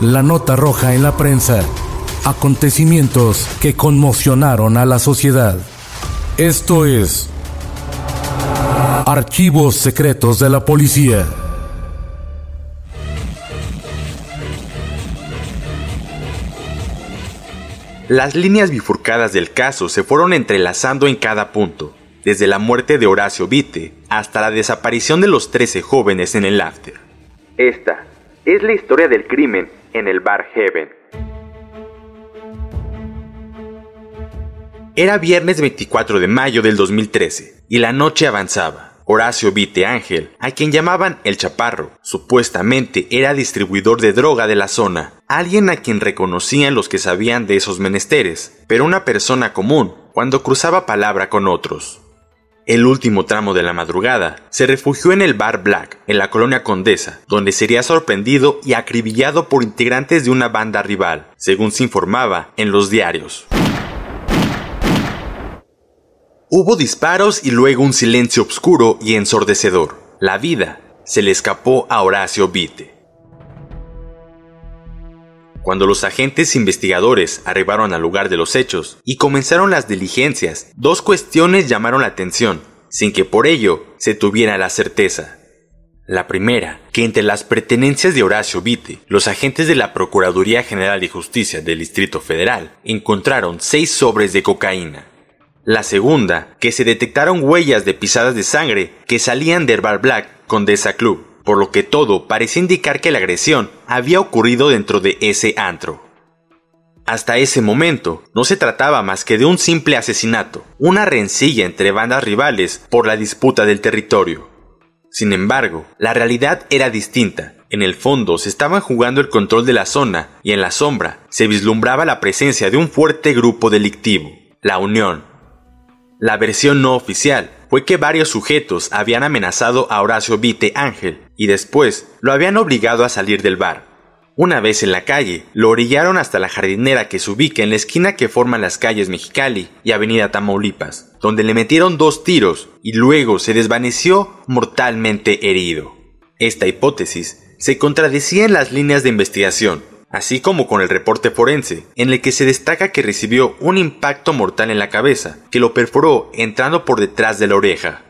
La nota roja en la prensa. Acontecimientos que conmocionaron a la sociedad. Esto es Archivos secretos de la policía. Las líneas bifurcadas del caso se fueron entrelazando en cada punto, desde la muerte de Horacio Vite hasta la desaparición de los 13 jóvenes en el after. Esta es la historia del crimen en el bar Heaven. Era viernes 24 de mayo del 2013 y la noche avanzaba. Horacio Vite Ángel, a quien llamaban el Chaparro, supuestamente era distribuidor de droga de la zona, alguien a quien reconocían los que sabían de esos menesteres, pero una persona común cuando cruzaba palabra con otros. El último tramo de la madrugada se refugió en el bar Black, en la colonia Condesa, donde sería sorprendido y acribillado por integrantes de una banda rival, según se informaba en los diarios. Hubo disparos y luego un silencio oscuro y ensordecedor. La vida se le escapó a Horacio Vite. Cuando los agentes investigadores arribaron al lugar de los hechos y comenzaron las diligencias, dos cuestiones llamaron la atención, sin que por ello se tuviera la certeza. La primera, que entre las pertenencias de Horacio Vite, los agentes de la Procuraduría General de Justicia del Distrito Federal encontraron seis sobres de cocaína, la segunda, que se detectaron huellas de pisadas de sangre que salían del Bar Black Condesa Club, por lo que todo parecía indicar que la agresión había ocurrido dentro de ese antro. Hasta ese momento, no se trataba más que de un simple asesinato, una rencilla entre bandas rivales por la disputa del territorio. Sin embargo, la realidad era distinta. En el fondo se estaban jugando el control de la zona y en la sombra se vislumbraba la presencia de un fuerte grupo delictivo, la Unión, la versión no oficial fue que varios sujetos habían amenazado a Horacio Vite Ángel y después lo habían obligado a salir del bar. Una vez en la calle, lo orillaron hasta la jardinera que se ubica en la esquina que forman las calles Mexicali y Avenida Tamaulipas, donde le metieron dos tiros y luego se desvaneció mortalmente herido. Esta hipótesis se contradecía en las líneas de investigación, así como con el reporte forense, en el que se destaca que recibió un impacto mortal en la cabeza, que lo perforó entrando por detrás de la oreja.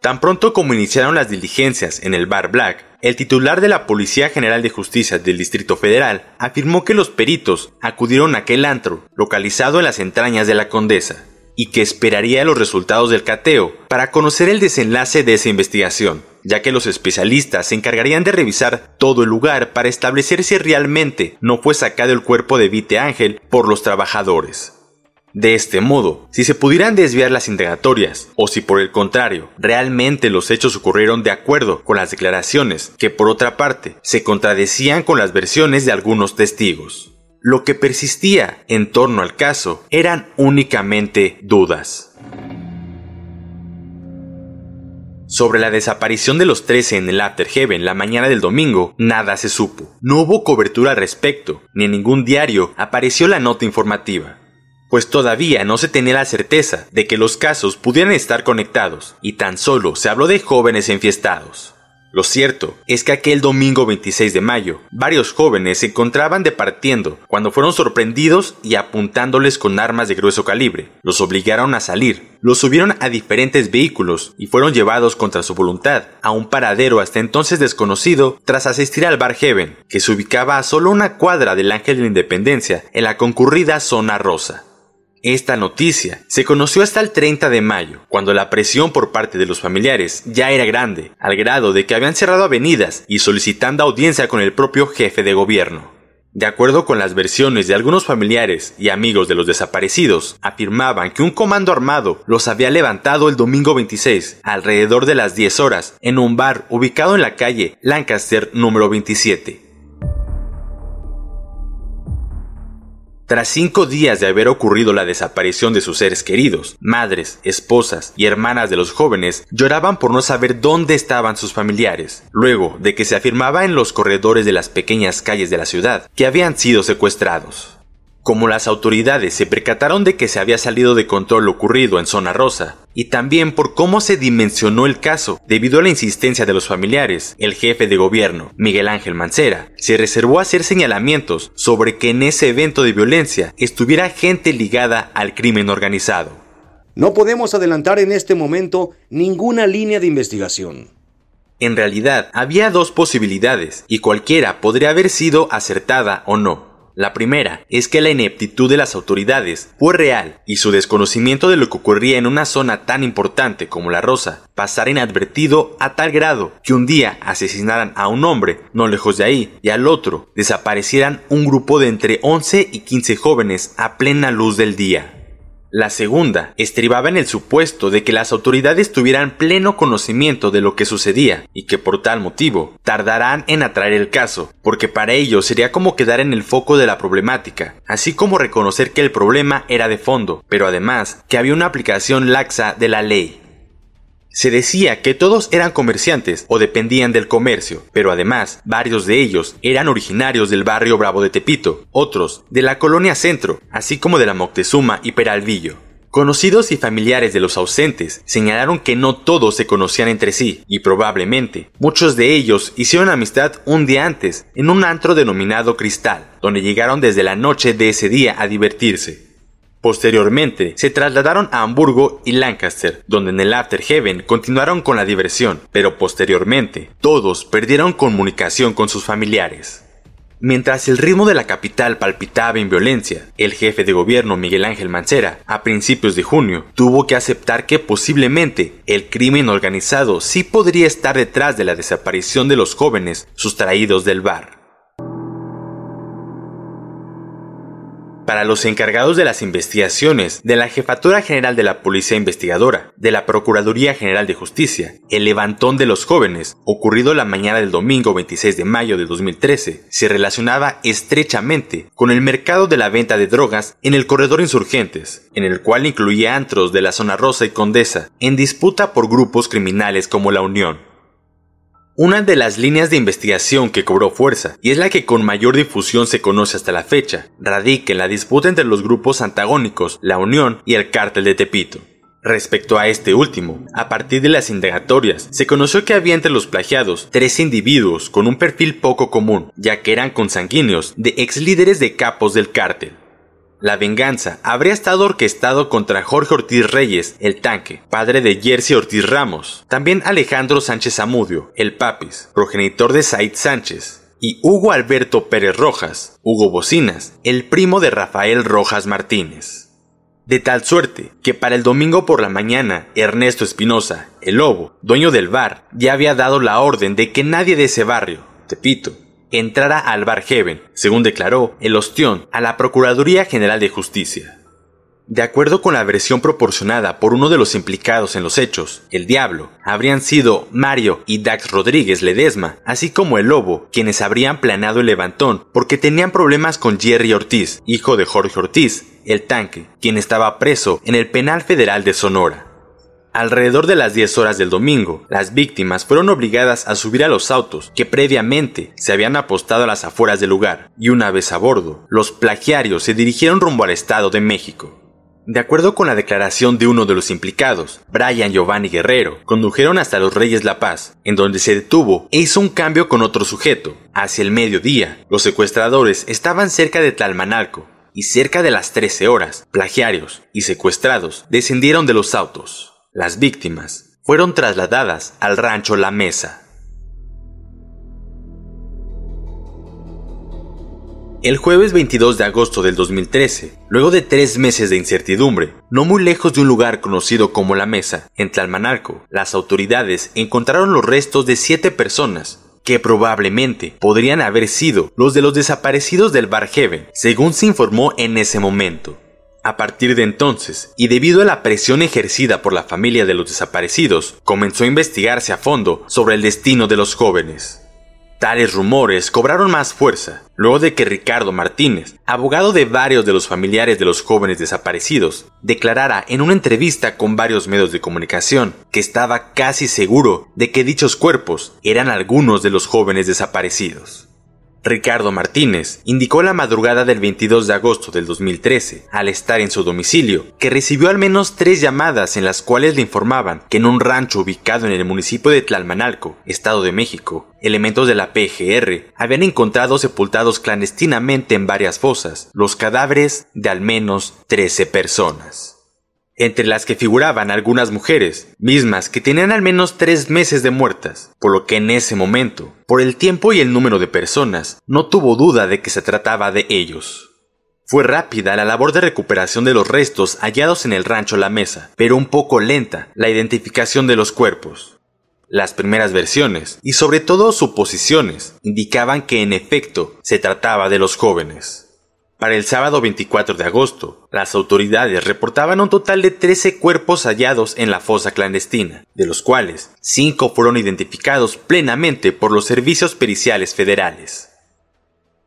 Tan pronto como iniciaron las diligencias en el bar Black, el titular de la Policía General de Justicia del Distrito Federal afirmó que los peritos acudieron a aquel antro, localizado en las entrañas de la Condesa, y que esperaría los resultados del cateo para conocer el desenlace de esa investigación, ya que los especialistas se encargarían de revisar todo el lugar para establecer si realmente no fue sacado el cuerpo de Vite Ángel por los trabajadores. De este modo, si se pudieran desviar las indagatorias, o si por el contrario, realmente los hechos ocurrieron de acuerdo con las declaraciones, que por otra parte se contradecían con las versiones de algunos testigos. Lo que persistía en torno al caso eran únicamente dudas. Sobre la desaparición de los 13 en el After Heaven la mañana del domingo, nada se supo. No hubo cobertura al respecto, ni en ningún diario apareció la nota informativa. Pues todavía no se tenía la certeza de que los casos pudieran estar conectados, y tan solo se habló de jóvenes enfiestados. Lo cierto es que aquel domingo 26 de mayo, varios jóvenes se encontraban departiendo cuando fueron sorprendidos y apuntándoles con armas de grueso calibre. Los obligaron a salir, los subieron a diferentes vehículos y fueron llevados contra su voluntad a un paradero hasta entonces desconocido tras asistir al Bar Heaven, que se ubicaba a solo una cuadra del Ángel de la Independencia en la concurrida zona rosa. Esta noticia se conoció hasta el 30 de mayo, cuando la presión por parte de los familiares ya era grande, al grado de que habían cerrado avenidas y solicitando audiencia con el propio jefe de gobierno. De acuerdo con las versiones de algunos familiares y amigos de los desaparecidos, afirmaban que un comando armado los había levantado el domingo 26, alrededor de las 10 horas, en un bar ubicado en la calle Lancaster número 27. Tras cinco días de haber ocurrido la desaparición de sus seres queridos, madres, esposas y hermanas de los jóvenes lloraban por no saber dónde estaban sus familiares, luego de que se afirmaba en los corredores de las pequeñas calles de la ciudad que habían sido secuestrados. Como las autoridades se percataron de que se había salido de control lo ocurrido en Zona Rosa, y también por cómo se dimensionó el caso debido a la insistencia de los familiares, el jefe de gobierno, Miguel Ángel Mancera, se reservó a hacer señalamientos sobre que en ese evento de violencia estuviera gente ligada al crimen organizado. No podemos adelantar en este momento ninguna línea de investigación. En realidad, había dos posibilidades, y cualquiera podría haber sido acertada o no. La primera es que la ineptitud de las autoridades fue real y su desconocimiento de lo que ocurría en una zona tan importante como la Rosa pasara inadvertido a tal grado que un día asesinaran a un hombre no lejos de ahí y al otro desaparecieran un grupo de entre 11 y 15 jóvenes a plena luz del día. La segunda estribaba en el supuesto de que las autoridades tuvieran pleno conocimiento de lo que sucedía y que por tal motivo tardarán en atraer el caso, porque para ello sería como quedar en el foco de la problemática, así como reconocer que el problema era de fondo, pero además que había una aplicación laxa de la ley. Se decía que todos eran comerciantes o dependían del comercio, pero además varios de ellos eran originarios del barrio Bravo de Tepito, otros de la colonia Centro, así como de la Moctezuma y Peralvillo. Conocidos y familiares de los ausentes señalaron que no todos se conocían entre sí y probablemente muchos de ellos hicieron amistad un día antes en un antro denominado Cristal, donde llegaron desde la noche de ese día a divertirse. Posteriormente, se trasladaron a Hamburgo y Lancaster, donde en el After Heaven continuaron con la diversión, pero posteriormente, todos perdieron comunicación con sus familiares. Mientras el ritmo de la capital palpitaba en violencia, el jefe de gobierno Miguel Ángel Mancera, a principios de junio, tuvo que aceptar que posiblemente el crimen organizado sí podría estar detrás de la desaparición de los jóvenes sustraídos del bar. Para los encargados de las investigaciones de la Jefatura General de la Policía Investigadora, de la Procuraduría General de Justicia, el levantón de los jóvenes, ocurrido la mañana del domingo 26 de mayo de 2013, se relacionaba estrechamente con el mercado de la venta de drogas en el corredor Insurgentes, en el cual incluía antros de la zona Rosa y Condesa, en disputa por grupos criminales como la Unión. Una de las líneas de investigación que cobró fuerza, y es la que con mayor difusión se conoce hasta la fecha, radica en la disputa entre los grupos antagónicos, la Unión y el Cártel de Tepito. Respecto a este último, a partir de las indagatorias, se conoció que había entre los plagiados tres individuos con un perfil poco común, ya que eran consanguíneos de ex líderes de capos del cártel. La venganza. Habría estado orquestado contra Jorge Ortiz Reyes, el tanque, padre de Jersey Ortiz Ramos, también Alejandro Sánchez Amudio, el papis, progenitor de Said Sánchez, y Hugo Alberto Pérez Rojas, Hugo Bocinas, el primo de Rafael Rojas Martínez. De tal suerte que para el domingo por la mañana, Ernesto Espinosa, el lobo, dueño del bar, ya había dado la orden de que nadie de ese barrio, Tepito, entrara al Bar Heaven, según declaró el ostión a la Procuraduría General de Justicia. De acuerdo con la versión proporcionada por uno de los implicados en los hechos, el diablo, habrían sido Mario y Dax Rodríguez Ledesma, así como el lobo, quienes habrían planeado el levantón porque tenían problemas con Jerry Ortiz, hijo de Jorge Ortiz, el tanque, quien estaba preso en el penal federal de Sonora. Alrededor de las 10 horas del domingo, las víctimas fueron obligadas a subir a los autos que previamente se habían apostado a las afueras del lugar, y una vez a bordo, los plagiarios se dirigieron rumbo al Estado de México. De acuerdo con la declaración de uno de los implicados, Brian Giovanni Guerrero, condujeron hasta los Reyes La Paz, en donde se detuvo e hizo un cambio con otro sujeto. Hacia el mediodía, los secuestradores estaban cerca de Tlalmanalco, y cerca de las 13 horas, plagiarios y secuestrados descendieron de los autos. Las víctimas fueron trasladadas al rancho La Mesa. El jueves 22 de agosto del 2013, luego de tres meses de incertidumbre, no muy lejos de un lugar conocido como La Mesa, en Tlalmanalco, las autoridades encontraron los restos de siete personas, que probablemente podrían haber sido los de los desaparecidos del Bar Heaven, según se informó en ese momento. A partir de entonces, y debido a la presión ejercida por la familia de los desaparecidos, comenzó a investigarse a fondo sobre el destino de los jóvenes. Tales rumores cobraron más fuerza luego de que Ricardo Martínez, abogado de varios de los familiares de los jóvenes desaparecidos, declarara en una entrevista con varios medios de comunicación que estaba casi seguro de que dichos cuerpos eran algunos de los jóvenes desaparecidos. Ricardo Martínez indicó la madrugada del 22 de agosto del 2013, al estar en su domicilio, que recibió al menos tres llamadas en las cuales le informaban que en un rancho ubicado en el municipio de Tlalmanalco, Estado de México, elementos de la PGR habían encontrado sepultados clandestinamente en varias fosas los cadáveres de al menos 13 personas entre las que figuraban algunas mujeres, mismas que tenían al menos tres meses de muertas, por lo que en ese momento, por el tiempo y el número de personas, no tuvo duda de que se trataba de ellos. Fue rápida la labor de recuperación de los restos hallados en el rancho La Mesa, pero un poco lenta la identificación de los cuerpos. Las primeras versiones, y sobre todo suposiciones, indicaban que en efecto se trataba de los jóvenes. Para el sábado 24 de agosto, las autoridades reportaban un total de 13 cuerpos hallados en la fosa clandestina, de los cuales 5 fueron identificados plenamente por los servicios periciales federales.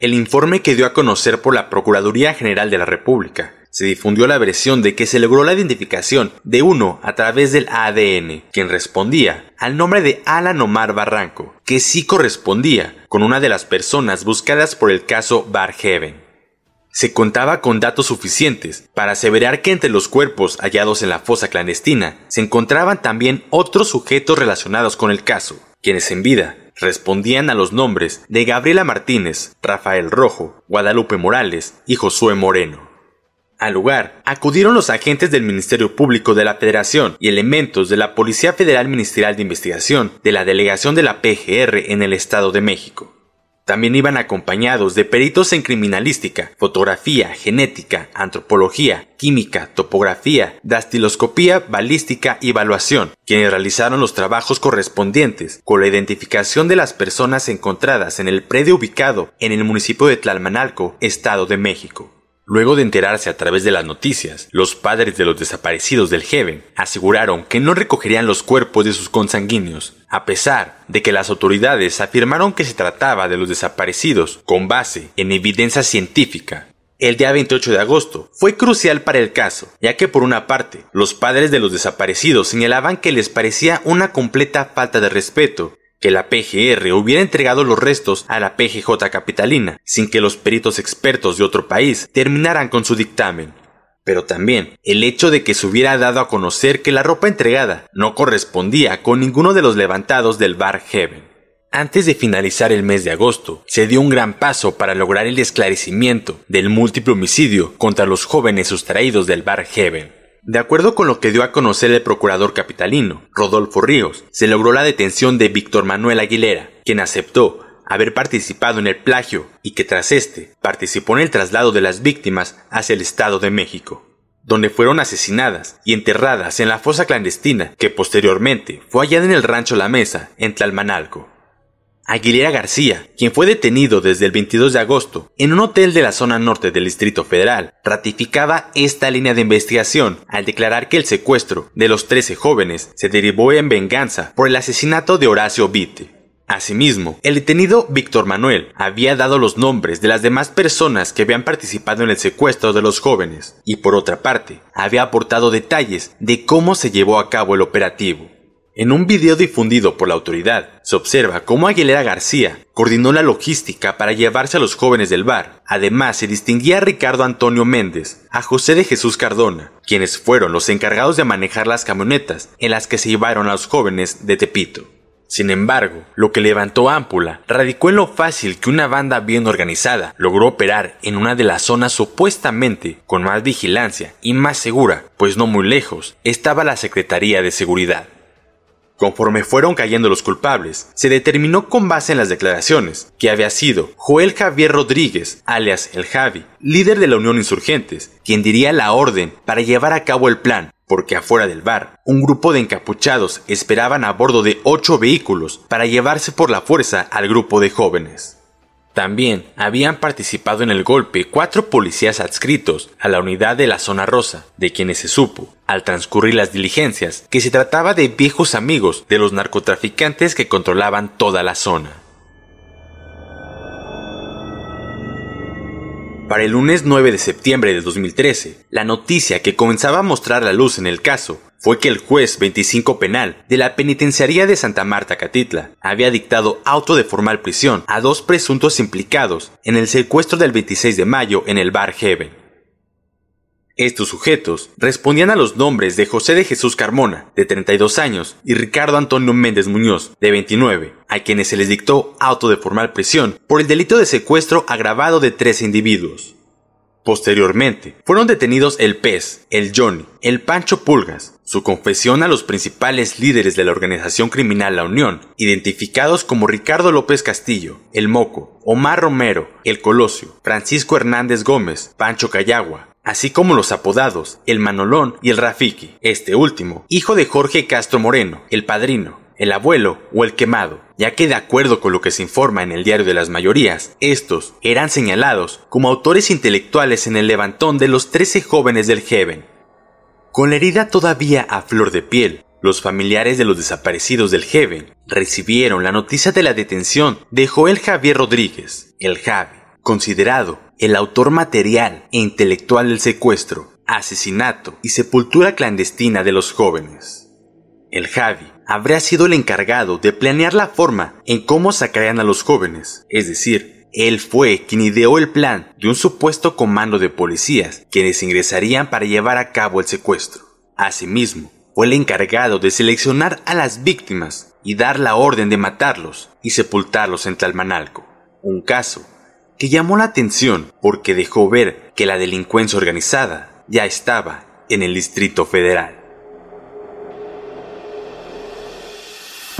El informe que dio a conocer por la Procuraduría General de la República se difundió la versión de que se logró la identificación de uno a través del ADN, quien respondía al nombre de Alan Omar Barranco, que sí correspondía con una de las personas buscadas por el caso Barheaven se contaba con datos suficientes para aseverar que entre los cuerpos hallados en la fosa clandestina se encontraban también otros sujetos relacionados con el caso, quienes en vida respondían a los nombres de Gabriela Martínez, Rafael Rojo, Guadalupe Morales y Josué Moreno. Al lugar acudieron los agentes del Ministerio Público de la Federación y elementos de la Policía Federal Ministerial de Investigación de la Delegación de la PGR en el Estado de México. También iban acompañados de peritos en criminalística, fotografía, genética, antropología, química, topografía, dastiloscopía, balística y evaluación, quienes realizaron los trabajos correspondientes con la identificación de las personas encontradas en el predio ubicado en el municipio de Tlalmanalco, Estado de México. Luego de enterarse a través de las noticias, los padres de los desaparecidos del Heaven aseguraron que no recogerían los cuerpos de sus consanguíneos, a pesar de que las autoridades afirmaron que se trataba de los desaparecidos con base en evidencia científica. El día 28 de agosto fue crucial para el caso, ya que por una parte, los padres de los desaparecidos señalaban que les parecía una completa falta de respeto que la PGR hubiera entregado los restos a la PGJ capitalina, sin que los peritos expertos de otro país terminaran con su dictamen. Pero también el hecho de que se hubiera dado a conocer que la ropa entregada no correspondía con ninguno de los levantados del Bar Heaven. Antes de finalizar el mes de agosto, se dio un gran paso para lograr el esclarecimiento del múltiple homicidio contra los jóvenes sustraídos del Bar Heaven. De acuerdo con lo que dio a conocer el procurador capitalino, Rodolfo Ríos, se logró la detención de Víctor Manuel Aguilera, quien aceptó haber participado en el plagio y que tras este participó en el traslado de las víctimas hacia el Estado de México, donde fueron asesinadas y enterradas en la fosa clandestina que posteriormente fue hallada en el rancho La Mesa, en Tlalmanalco. Aguilera García, quien fue detenido desde el 22 de agosto en un hotel de la zona norte del Distrito Federal, ratificaba esta línea de investigación al declarar que el secuestro de los 13 jóvenes se derivó en venganza por el asesinato de Horacio Vitte. Asimismo, el detenido Víctor Manuel había dado los nombres de las demás personas que habían participado en el secuestro de los jóvenes y por otra parte, había aportado detalles de cómo se llevó a cabo el operativo. En un video difundido por la autoridad, se observa cómo Aguilera García coordinó la logística para llevarse a los jóvenes del bar. Además, se distinguía a Ricardo Antonio Méndez, a José de Jesús Cardona, quienes fueron los encargados de manejar las camionetas en las que se llevaron a los jóvenes de Tepito. Sin embargo, lo que levantó Ámpula radicó en lo fácil que una banda bien organizada logró operar en una de las zonas supuestamente con más vigilancia y más segura, pues no muy lejos estaba la Secretaría de Seguridad. Conforme fueron cayendo los culpables, se determinó con base en las declaraciones que había sido Joel Javier Rodríguez, alias El Javi, líder de la Unión Insurgentes, quien diría la orden para llevar a cabo el plan, porque afuera del bar, un grupo de encapuchados esperaban a bordo de ocho vehículos para llevarse por la fuerza al grupo de jóvenes. También habían participado en el golpe cuatro policías adscritos a la unidad de la zona rosa, de quienes se supo, al transcurrir las diligencias, que se trataba de viejos amigos de los narcotraficantes que controlaban toda la zona. Para el lunes 9 de septiembre de 2013, la noticia que comenzaba a mostrar la luz en el caso fue que el juez 25 penal de la penitenciaría de Santa Marta Catitla había dictado auto de formal prisión a dos presuntos implicados en el secuestro del 26 de mayo en el bar Heaven. Estos sujetos respondían a los nombres de José de Jesús Carmona, de 32 años, y Ricardo Antonio Méndez Muñoz, de 29, a quienes se les dictó auto de formal prisión por el delito de secuestro agravado de tres individuos. Posteriormente, fueron detenidos el Pez, el Johnny, el Pancho Pulgas, su confesión a los principales líderes de la organización criminal La Unión, identificados como Ricardo López Castillo, el Moco, Omar Romero, el Colosio, Francisco Hernández Gómez, Pancho Cayagua, así como los apodados el Manolón y el Rafiki, este último, hijo de Jorge Castro Moreno, el padrino, el abuelo o el quemado, ya que de acuerdo con lo que se informa en el diario de las mayorías, estos eran señalados como autores intelectuales en el levantón de los 13 jóvenes del Heaven. Con la herida todavía a flor de piel, los familiares de los desaparecidos del Heaven recibieron la noticia de la detención de Joel Javier Rodríguez, el Javi, considerado el autor material e intelectual del secuestro, asesinato y sepultura clandestina de los jóvenes. El Javi habría sido el encargado de planear la forma en cómo sacarían a los jóvenes, es decir, él fue quien ideó el plan de un supuesto comando de policías quienes ingresarían para llevar a cabo el secuestro. Asimismo, fue el encargado de seleccionar a las víctimas y dar la orden de matarlos y sepultarlos en Tlalmanalco. Un caso que llamó la atención porque dejó ver que la delincuencia organizada ya estaba en el Distrito Federal.